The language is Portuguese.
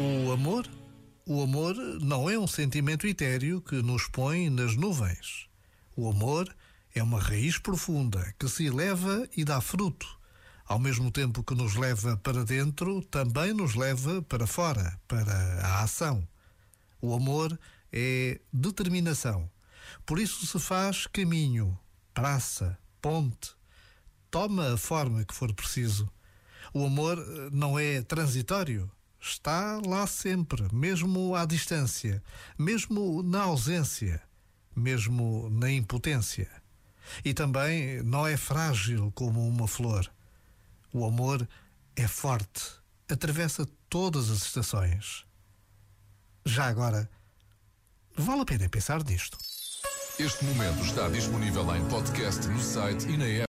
O amor? O amor não é um sentimento etéreo que nos põe nas nuvens. O amor é uma raiz profunda que se eleva e dá fruto. Ao mesmo tempo que nos leva para dentro, também nos leva para fora, para a ação. O amor é determinação. Por isso se faz caminho, praça, ponte. Toma a forma que for preciso. O amor não é transitório está lá sempre, mesmo à distância, mesmo na ausência, mesmo na impotência. E também não é frágil como uma flor. O amor é forte, atravessa todas as estações. Já agora, vale a pena pensar nisto. Este momento está disponível em podcast no site e na app.